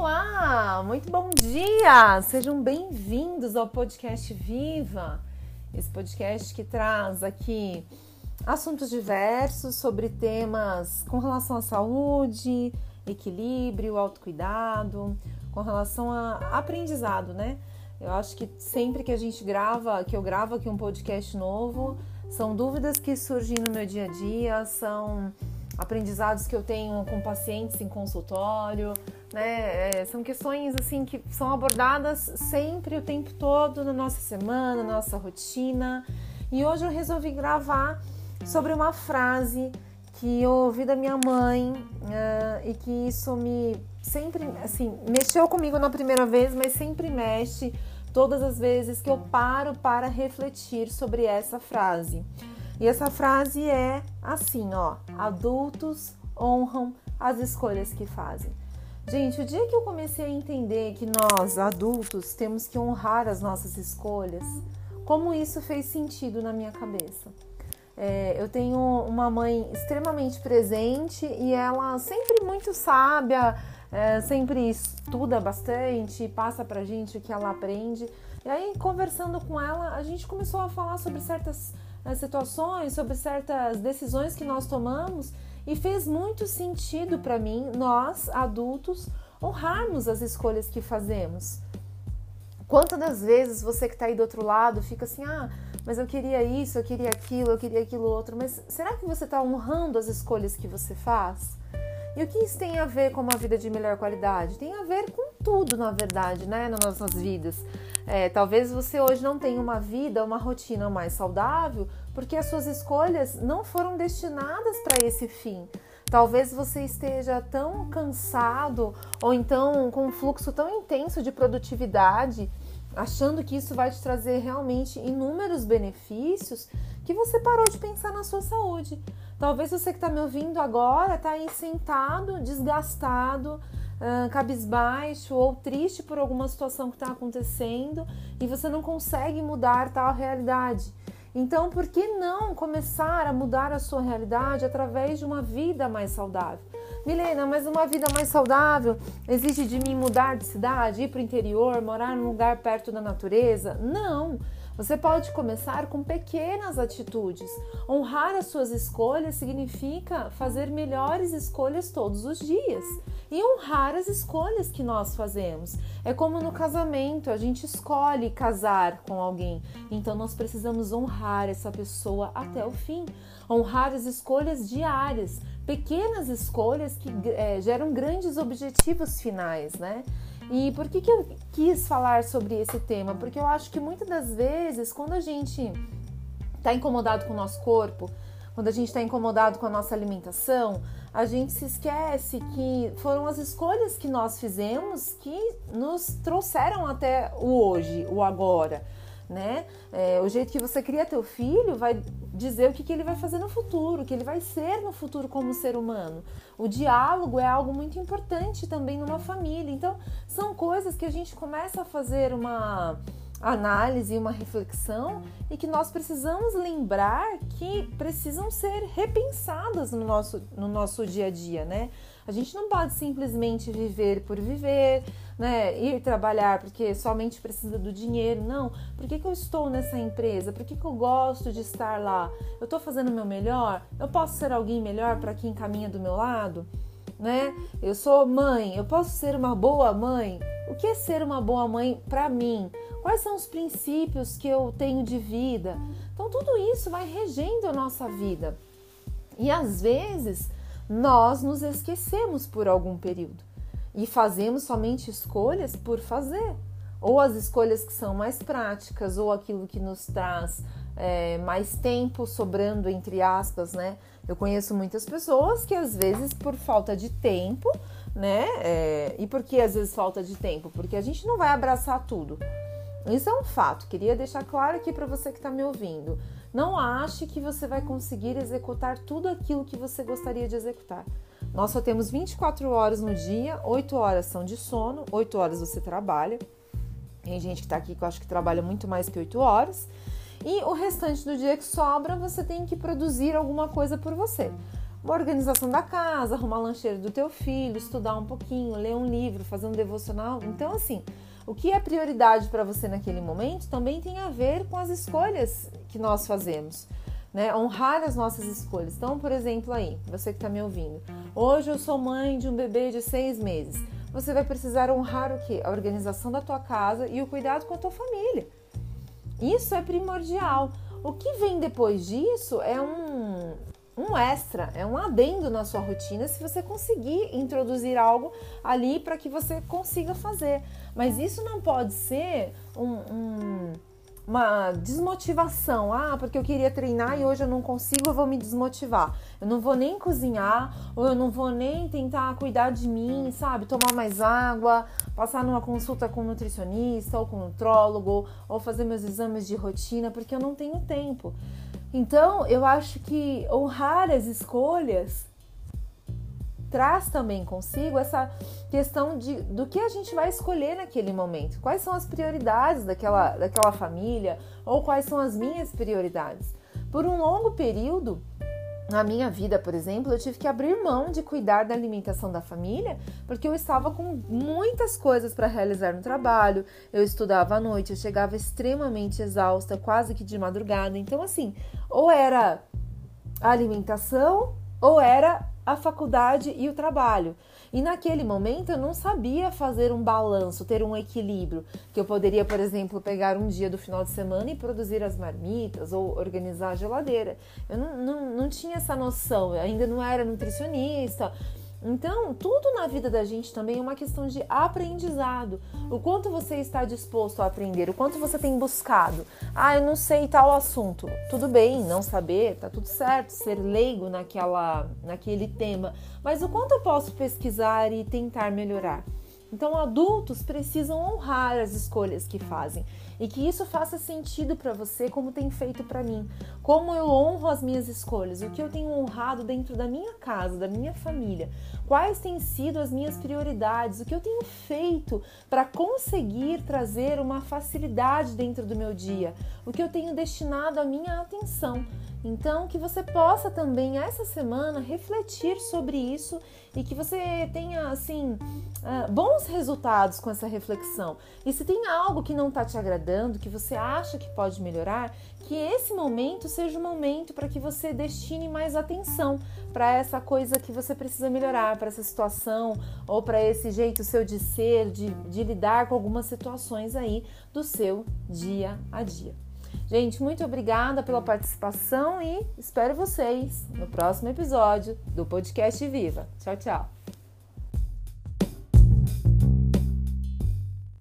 Olá, muito bom dia! Sejam bem-vindos ao podcast Viva, esse podcast que traz aqui assuntos diversos sobre temas com relação à saúde, equilíbrio, autocuidado, com relação a aprendizado, né? Eu acho que sempre que a gente grava, que eu gravo aqui um podcast novo, são dúvidas que surgem no meu dia a dia, são aprendizados que eu tenho com pacientes em consultório, né? É, são questões assim que são abordadas sempre o tempo todo na nossa semana, na nossa rotina. E hoje eu resolvi gravar sobre uma frase que eu ouvi da minha mãe uh, e que isso me sempre assim mexeu comigo na primeira vez, mas sempre mexe todas as vezes que eu paro para refletir sobre essa frase. E essa frase é assim, ó: adultos honram as escolhas que fazem. Gente, o dia que eu comecei a entender que nós, adultos, temos que honrar as nossas escolhas, como isso fez sentido na minha cabeça. É, eu tenho uma mãe extremamente presente e ela sempre muito sábia, é, sempre estuda bastante, passa pra gente o que ela aprende. E aí, conversando com ela, a gente começou a falar sobre certas situações, sobre certas decisões que nós tomamos e fez muito sentido para mim, nós adultos, honrarmos as escolhas que fazemos. Quantas das vezes você que está aí do outro lado fica assim, ah, mas eu queria isso, eu queria aquilo, eu queria aquilo outro, mas será que você está honrando as escolhas que você faz? E o que isso tem a ver com uma vida de melhor qualidade? Tem a ver com tudo, na verdade, né, nas nossas vidas. É, talvez você hoje não tenha uma vida, uma rotina mais saudável, porque as suas escolhas não foram destinadas para esse fim. Talvez você esteja tão cansado ou então com um fluxo tão intenso de produtividade, achando que isso vai te trazer realmente inúmeros benefícios, que você parou de pensar na sua saúde. Talvez você que está me ouvindo agora está aí sentado, desgastado, uh, cabisbaixo ou triste por alguma situação que está acontecendo e você não consegue mudar tal realidade. Então, por que não começar a mudar a sua realidade através de uma vida mais saudável? Milena, mas uma vida mais saudável exige de mim mudar de cidade, ir para o interior, morar num lugar perto da natureza? Não! Você pode começar com pequenas atitudes. Honrar as suas escolhas significa fazer melhores escolhas todos os dias e honrar as escolhas que nós fazemos. É como no casamento, a gente escolhe casar com alguém, então nós precisamos honrar essa pessoa até o fim. Honrar as escolhas diárias, pequenas escolhas que é, geram grandes objetivos finais, né? E por que, que eu quis falar sobre esse tema? Porque eu acho que muitas das vezes, quando a gente está incomodado com o nosso corpo, quando a gente está incomodado com a nossa alimentação, a gente se esquece que foram as escolhas que nós fizemos que nos trouxeram até o hoje, o agora né? É, o jeito que você cria teu filho vai dizer o que, que ele vai fazer no futuro, o que ele vai ser no futuro como ser humano. O diálogo é algo muito importante também numa família. Então, são coisas que a gente começa a fazer uma análise, uma reflexão e que nós precisamos lembrar que precisam ser repensadas no nosso, no nosso dia a dia, né? A gente não pode simplesmente viver por viver, né? Ir trabalhar porque somente precisa do dinheiro. Não. Por que, que eu estou nessa empresa? Por que, que eu gosto de estar lá? Eu estou fazendo o meu melhor? Eu posso ser alguém melhor para quem caminha do meu lado? Né? Eu sou mãe, eu posso ser uma boa mãe? O que é ser uma boa mãe para mim? Quais são os princípios que eu tenho de vida? Então, tudo isso vai regendo a nossa vida. E às vezes nós nos esquecemos por algum período e fazemos somente escolhas por fazer, ou as escolhas que são mais práticas, ou aquilo que nos traz é, mais tempo sobrando, entre aspas, né? Eu conheço muitas pessoas que às vezes por falta de tempo, né? É, e por que às vezes falta de tempo? Porque a gente não vai abraçar tudo. Isso é um fato. Queria deixar claro aqui para você que está me ouvindo. Não ache que você vai conseguir executar tudo aquilo que você gostaria de executar. Nós só temos 24 horas no dia, 8 horas são de sono, 8 horas você trabalha. Tem gente que está aqui que eu acho que trabalha muito mais que 8 horas. E o restante do dia que sobra, você tem que produzir alguma coisa por você. Uma organização da casa, arrumar lancheiro do teu filho, estudar um pouquinho, ler um livro, fazer um devocional. Então, assim, o que é prioridade para você naquele momento também tem a ver com as escolhas que nós fazemos. Né? Honrar as nossas escolhas. Então, por exemplo, aí, você que está me ouvindo, hoje eu sou mãe de um bebê de seis meses. Você vai precisar honrar o que? A organização da tua casa e o cuidado com a tua família. Isso é primordial. O que vem depois disso é um, um extra, é um adendo na sua rotina se você conseguir introduzir algo ali para que você consiga fazer. Mas isso não pode ser um, um, uma desmotivação. Ah, porque eu queria treinar e hoje eu não consigo, eu vou me desmotivar. Eu não vou nem cozinhar, ou eu não vou nem tentar cuidar de mim, sabe? Tomar mais água, passar numa consulta com um nutricionista ou com um nutrólogo, ou fazer meus exames de rotina, porque eu não tenho tempo. Então, eu acho que honrar as escolhas traz também consigo essa questão de, do que a gente vai escolher naquele momento. Quais são as prioridades daquela, daquela família ou quais são as minhas prioridades. Por um longo período, na minha vida, por exemplo, eu tive que abrir mão de cuidar da alimentação da família, porque eu estava com muitas coisas para realizar no trabalho. Eu estudava à noite, eu chegava extremamente exausta, quase que de madrugada. Então, assim, ou era a alimentação ou era a faculdade e o trabalho. E naquele momento eu não sabia fazer um balanço, ter um equilíbrio, que eu poderia, por exemplo, pegar um dia do final de semana e produzir as marmitas ou organizar a geladeira. Eu não, não, não tinha essa noção, eu ainda não era nutricionista, então, tudo na vida da gente também é uma questão de aprendizado. O quanto você está disposto a aprender, o quanto você tem buscado. Ah, eu não sei tal assunto. Tudo bem, não saber, tá tudo certo, ser leigo naquela, naquele tema. Mas o quanto eu posso pesquisar e tentar melhorar? Então, adultos precisam honrar as escolhas que fazem. E que isso faça sentido para você, como tem feito para mim. Como eu honro as minhas escolhas, o que eu tenho honrado dentro da minha casa, da minha família, quais têm sido as minhas prioridades, o que eu tenho feito para conseguir trazer uma facilidade dentro do meu dia, o que eu tenho destinado a minha atenção. Então, que você possa também essa semana refletir sobre isso e que você tenha assim uh, bons resultados com essa reflexão. E se tem algo que não está te agradando, que você acha que pode melhorar, que esse momento seja o momento para que você destine mais atenção para essa coisa que você precisa melhorar, para essa situação ou para esse jeito seu de ser, de, de lidar com algumas situações aí do seu dia a dia. Gente, muito obrigada pela participação e espero vocês no próximo episódio do Podcast Viva. Tchau, tchau.